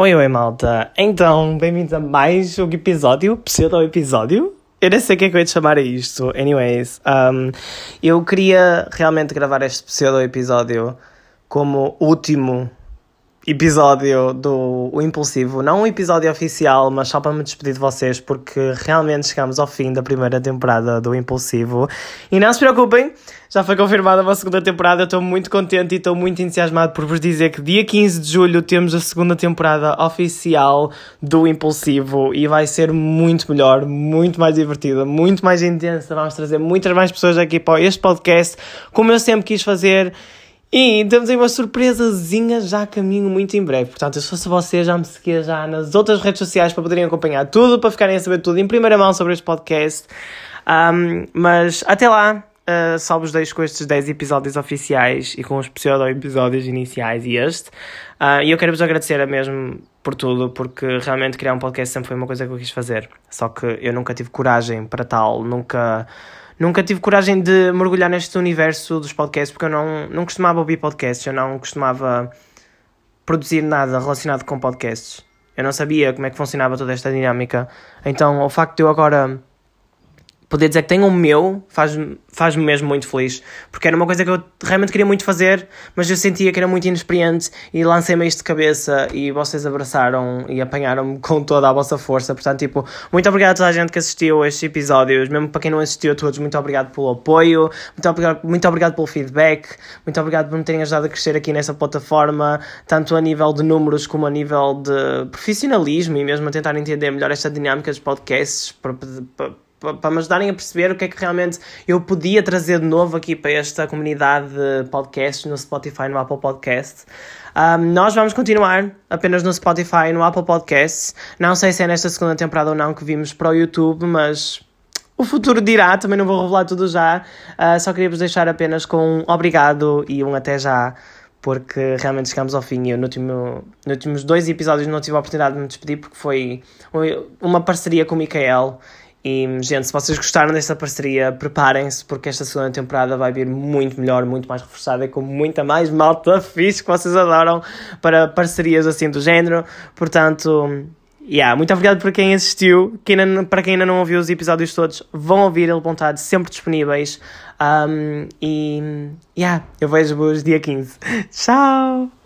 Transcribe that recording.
Oi, oi, malta. Então, bem-vindos a mais um episódio, pseudo-episódio. Eu nem sei o que é que eu ia chamar a isto. Anyways, um, eu queria realmente gravar este pseudo-episódio como último episódio do o Impulsivo. Não um episódio oficial, mas só para me despedir de vocês, porque realmente chegamos ao fim da primeira temporada do Impulsivo. E não se preocupem, já foi confirmada uma segunda temporada. Estou muito contente e estou muito entusiasmado por vos dizer que dia 15 de julho temos a segunda temporada oficial do Impulsivo e vai ser muito melhor, muito mais divertida, muito mais intensa. Vamos trazer muitas mais pessoas aqui para este podcast, como eu sempre quis fazer. E temos aí uma surpresazinha já a caminho muito em breve. Portanto, se fosse você, já me seguia já nas outras redes sociais para poderem acompanhar tudo, para ficarem a saber tudo em primeira mão sobre este podcast. Um, mas até lá, uh, só vos deixo com estes 10 episódios oficiais e com os pseudo-episódios iniciais e este. Uh, e eu quero vos agradecer mesmo por tudo, porque realmente criar um podcast sempre foi uma coisa que eu quis fazer. Só que eu nunca tive coragem para tal, nunca nunca tive coragem de mergulhar neste universo dos podcasts porque eu não, não costumava ouvir podcasts, eu não costumava produzir nada relacionado com podcasts. Eu não sabia como é que funcionava toda esta dinâmica. Então, o facto de eu agora poder dizer que tenho o meu faz-me faz mesmo muito feliz, porque era uma coisa que eu realmente queria muito fazer, mas eu sentia que era muito inexperiente e lancei-me isto de cabeça e vocês abraçaram e apanharam-me com toda a vossa força. Portanto, tipo, muito obrigado a toda a gente que assistiu a estes episódios, mesmo para quem não assistiu a todos, muito obrigado pelo apoio, muito obrigado, muito obrigado pelo feedback, muito obrigado por me terem ajudado a crescer aqui nessa plataforma, tanto a nível de números como a nível de profissionalismo e mesmo a tentar entender melhor esta dinâmica dos podcasts para, para para me ajudarem a perceber o que é que realmente eu podia trazer de novo aqui para esta comunidade de podcasts no Spotify no Apple Podcast. Um, nós vamos continuar apenas no Spotify no Apple Podcasts. Não sei se é nesta segunda temporada ou não que vimos para o YouTube, mas o futuro dirá, também não vou revelar tudo já. Uh, só queria vos deixar apenas com um obrigado e um até já, porque realmente chegamos ao fim e eu no último, nos últimos dois episódios não tive a oportunidade de me despedir porque foi uma parceria com o Micael e, gente, se vocês gostaram desta parceria, preparem-se, porque esta segunda temporada vai vir muito melhor, muito mais reforçada e com muita mais malta fixe que vocês adoram para parcerias assim do género. Portanto, yeah, muito obrigado por quem assistiu. Quem ainda, para quem ainda não ouviu os episódios todos, vão ouvir, eles vão estar sempre disponíveis. Um, e, yeah, eu vejo-vos dia 15. Tchau!